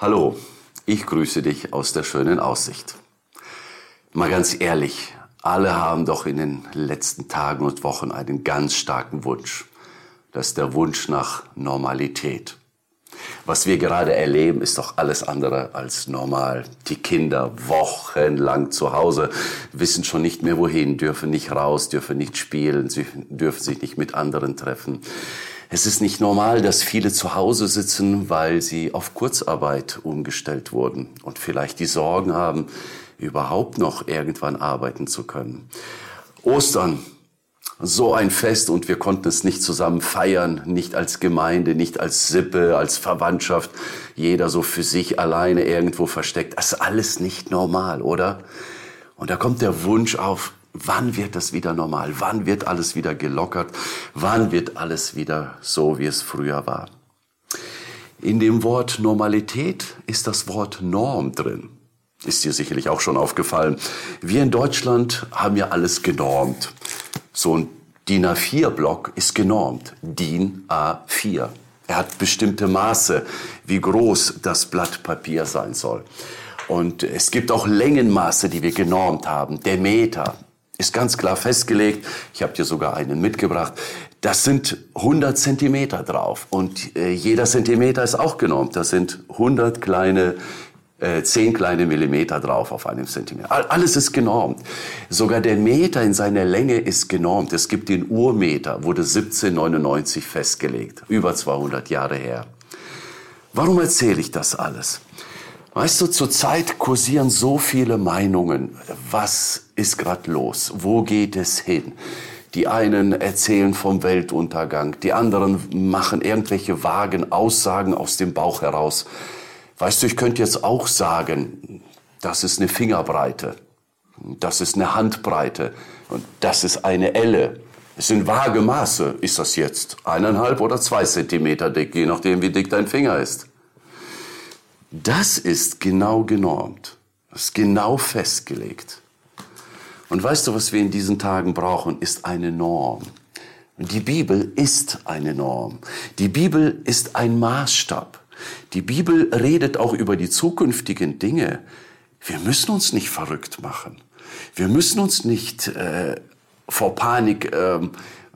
Hallo, ich grüße dich aus der schönen Aussicht. Mal ganz ehrlich, alle haben doch in den letzten Tagen und Wochen einen ganz starken Wunsch. Das ist der Wunsch nach Normalität. Was wir gerade erleben, ist doch alles andere als normal. Die Kinder wochenlang zu Hause, wissen schon nicht mehr wohin, dürfen nicht raus, dürfen nicht spielen, dürfen sich nicht mit anderen treffen. Es ist nicht normal, dass viele zu Hause sitzen, weil sie auf Kurzarbeit umgestellt wurden und vielleicht die Sorgen haben, überhaupt noch irgendwann arbeiten zu können. Ostern, so ein Fest und wir konnten es nicht zusammen feiern, nicht als Gemeinde, nicht als Sippe, als Verwandtschaft, jeder so für sich alleine irgendwo versteckt. Das ist alles nicht normal, oder? Und da kommt der Wunsch auf, Wann wird das wieder normal? Wann wird alles wieder gelockert? Wann wird alles wieder so, wie es früher war? In dem Wort Normalität ist das Wort Norm drin. Ist dir sicherlich auch schon aufgefallen. Wir in Deutschland haben ja alles genormt. So ein DIN A4-Block ist genormt. DIN A4. Er hat bestimmte Maße, wie groß das Blatt Papier sein soll. Und es gibt auch Längenmaße, die wir genormt haben. Der Meter, ist ganz klar festgelegt. Ich habe dir sogar einen mitgebracht. Das sind 100 Zentimeter drauf und äh, jeder Zentimeter ist auch genormt. Das sind 100 kleine, äh, 10 kleine Millimeter drauf auf einem Zentimeter. Alles ist genormt. Sogar der Meter in seiner Länge ist genormt. Es gibt den Urmeter, wurde 1799 festgelegt, über 200 Jahre her. Warum erzähle ich das alles? Weißt du, zurzeit kursieren so viele Meinungen. Was ist gerade los? Wo geht es hin? Die einen erzählen vom Weltuntergang, die anderen machen irgendwelche vagen Aussagen aus dem Bauch heraus. Weißt du, ich könnte jetzt auch sagen, das ist eine Fingerbreite, das ist eine Handbreite und das ist eine Elle. Es sind vage Maße. Ist das jetzt eineinhalb oder zwei Zentimeter dick, je nachdem, wie dick dein Finger ist? Das ist genau genormt. Das ist genau festgelegt. Und weißt du, was wir in diesen Tagen brauchen, ist eine Norm. Die Bibel ist eine Norm. Die Bibel ist ein Maßstab. Die Bibel redet auch über die zukünftigen Dinge. Wir müssen uns nicht verrückt machen. Wir müssen uns nicht äh, vor Panik äh,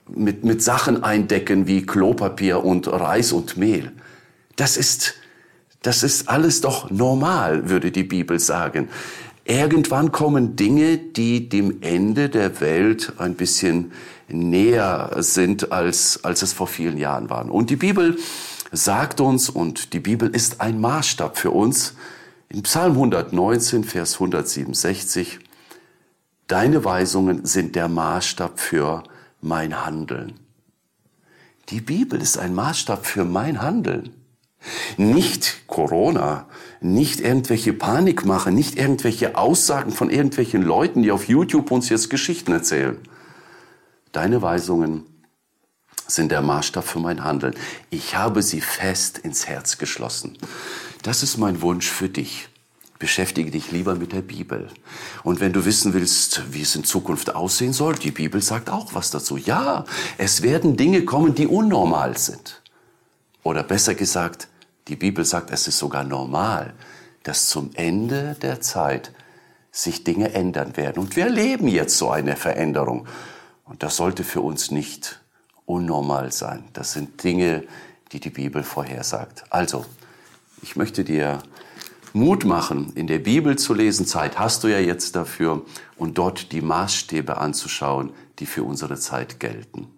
mit, mit Sachen eindecken wie Klopapier und Reis und Mehl. Das ist das ist alles doch normal, würde die Bibel sagen. Irgendwann kommen Dinge, die dem Ende der Welt ein bisschen näher sind, als, als es vor vielen Jahren waren. Und die Bibel sagt uns, und die Bibel ist ein Maßstab für uns, in Psalm 119, Vers 167, Deine Weisungen sind der Maßstab für mein Handeln. Die Bibel ist ein Maßstab für mein Handeln. Nicht Corona, nicht irgendwelche Panik machen, nicht irgendwelche Aussagen von irgendwelchen Leuten, die auf YouTube uns jetzt Geschichten erzählen. Deine Weisungen sind der Maßstab für mein Handeln. Ich habe sie fest ins Herz geschlossen. Das ist mein Wunsch für dich. Beschäftige dich lieber mit der Bibel. Und wenn du wissen willst, wie es in Zukunft aussehen soll, die Bibel sagt auch was dazu. Ja, es werden Dinge kommen, die unnormal sind. Oder besser gesagt, die Bibel sagt, es ist sogar normal, dass zum Ende der Zeit sich Dinge ändern werden. Und wir erleben jetzt so eine Veränderung. Und das sollte für uns nicht unnormal sein. Das sind Dinge, die die Bibel vorhersagt. Also, ich möchte dir Mut machen, in der Bibel zu lesen. Zeit hast du ja jetzt dafür und dort die Maßstäbe anzuschauen, die für unsere Zeit gelten.